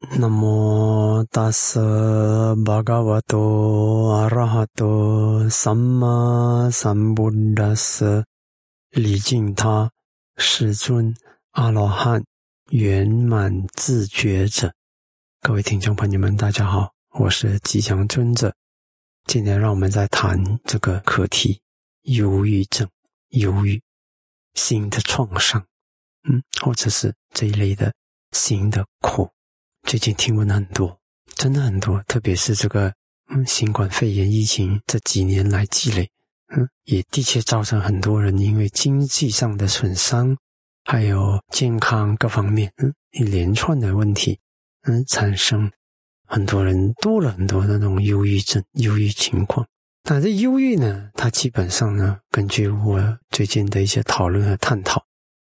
南无大舍巴嘎瓦多阿拉哈多萨玛萨布达斯，礼敬他，世尊阿罗汉圆满自觉者。各位听众朋友们，大家好，我是吉祥尊者。今天让我们再谈这个课题：忧郁症、忧郁、心的创伤，嗯，或者是这一类的心的苦。最近听闻很多，真的很多，特别是这个嗯新冠肺炎疫情这几年来积累，嗯，也的确造成很多人因为经济上的损伤，还有健康各方面，嗯，一连串的问题，嗯，产生很多人多了很多那种忧郁症、忧郁情况。但这忧郁呢，它基本上呢，根据我最近的一些讨论和探讨，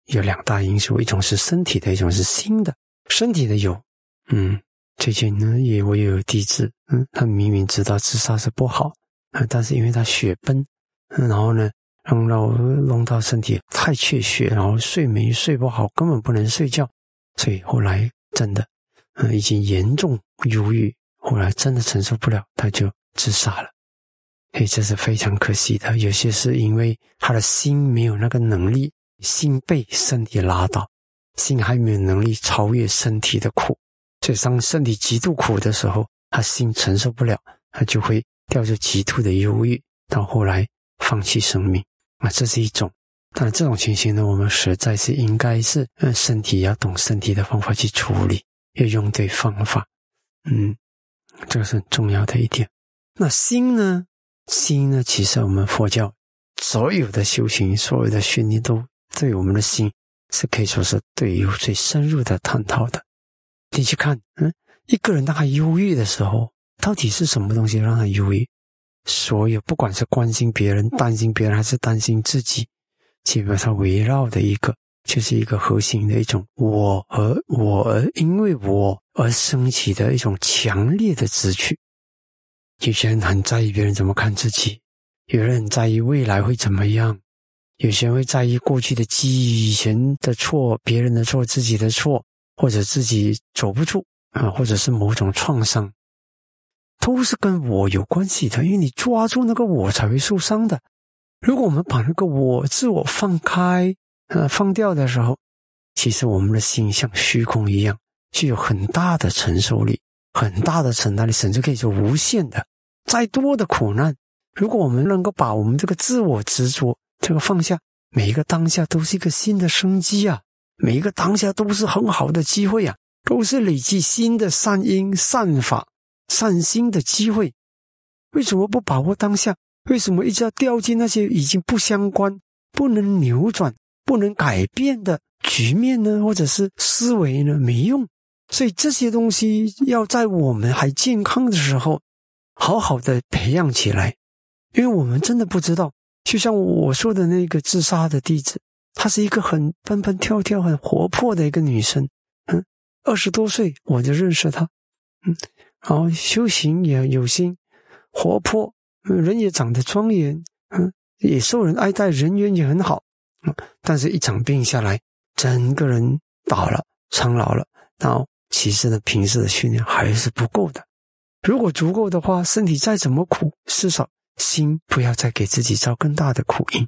有两大因素，一种是身体的，一种是心的。身体的有。嗯，最近呢也我也有弟子，嗯，他明明知道自杀是不好，啊，但是因为他血崩，然后呢，弄到弄到身体太缺血，然后睡眠睡不好，根本不能睡觉，所以后来真的，嗯，已经严重忧郁，后来真的承受不了，他就自杀了。嘿，这是非常可惜的。有些是因为他的心没有那个能力，心被身体拉倒，心还没有能力超越身体的苦。所以，当身体极度苦的时候，他心承受不了，他就会掉入极度的忧郁，到后来放弃生命。啊，这是一种。但这种情形呢，我们实在是应该是，让，身体要懂身体的方法去处理，要用对方法。嗯，这个是很重要的一点。那心呢？心呢？其实我们佛教所有的修行、所有的训练，都对我们的心是可以说是对有最深入的探讨的。你去看，嗯，一个人当他忧郁的时候，到底是什么东西让他忧郁？所有不管是关心别人、担心别人，还是担心自己，基本上围绕的一个，就是一个核心的一种我而我而因为我而升起的一种强烈的直取。有些人很在意别人怎么看自己，有人很在意未来会怎么样，有些人会在意过去的记忆、以前的错、别人的错、自己的错。或者自己走不住啊，或者是某种创伤，都是跟我有关系的。因为你抓住那个我才会受伤的。如果我们把那个我自我放开，呃，放掉的时候，其实我们的心像虚空一样，具有很大的承受力，很大的承担力，甚至可以说无限的。再多的苦难，如果我们能够把我们这个自我执着这个放下，每一个当下都是一个新的生机啊。每一个当下都是很好的机会啊，都是累积新的善因、善法、善心的机会。为什么不把握当下？为什么一直要掉进那些已经不相关、不能扭转、不能改变的局面呢？或者是思维呢？没用。所以这些东西要在我们还健康的时候，好好的培养起来。因为我们真的不知道，就像我说的那个自杀的弟子。她是一个很蹦蹦跳跳、很活泼的一个女生，嗯，二十多岁我就认识她，嗯，然后修行也有心，活泼，人也长得庄严，嗯，也受人爱戴，人缘也很好，嗯，但是一场病下来，整个人倒了，苍老了，然后其实呢，平时的训练还是不够的，如果足够的话，身体再怎么苦，至少心不要再给自己造更大的苦因。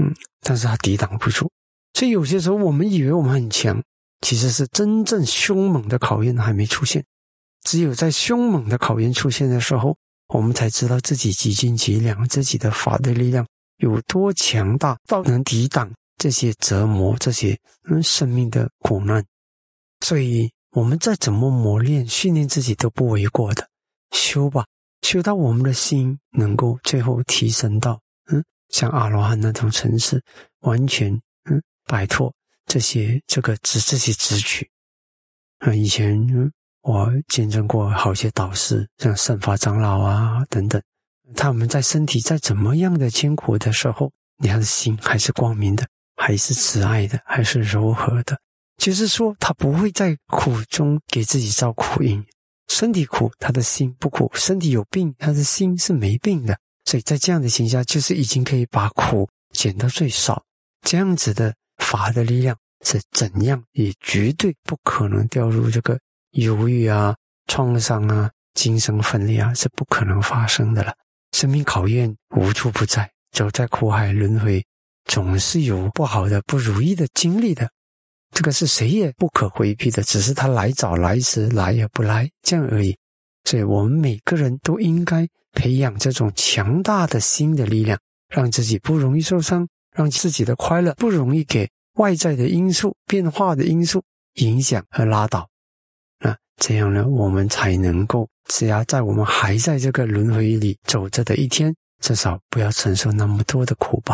嗯，但是他抵挡不住，所以有些时候我们以为我们很强，其实是真正凶猛的考验还没出现。只有在凶猛的考验出现的时候，我们才知道自己几斤几两，自己的法的力量有多强大，到能抵挡这些折磨、这些嗯生命的苦难。所以，我们再怎么磨练、训练自己都不为过的。修吧，修到我们的心能够最后提升到。像阿罗汉那种层次，完全嗯摆脱这些这个执这些执取啊！以前我见证过好些导师，像圣法长老啊等等，他们在身体再怎么样的艰苦的时候，你的心还是光明的，还是慈爱的，还是柔和的。就是说，他不会在苦中给自己造苦因。身体苦，他的心不苦；身体有病，他的心是没病的。所以在这样的情况下，就是已经可以把苦减到最少。这样子的法的力量是怎样，也绝对不可能掉入这个忧郁啊、创伤啊、精神分裂啊，是不可能发生的了。生命考验无处不在，走在苦海轮回，总是有不好的、不如意的经历的。这个是谁也不可回避的，只是他来早来迟，来也不来，这样而已。所以，我们每个人都应该培养这种强大的心的力量，让自己不容易受伤，让自己的快乐不容易给外在的因素、变化的因素影响和拉倒。那这样呢，我们才能够，只要在我们还在这个轮回里走着的一天，至少不要承受那么多的苦吧。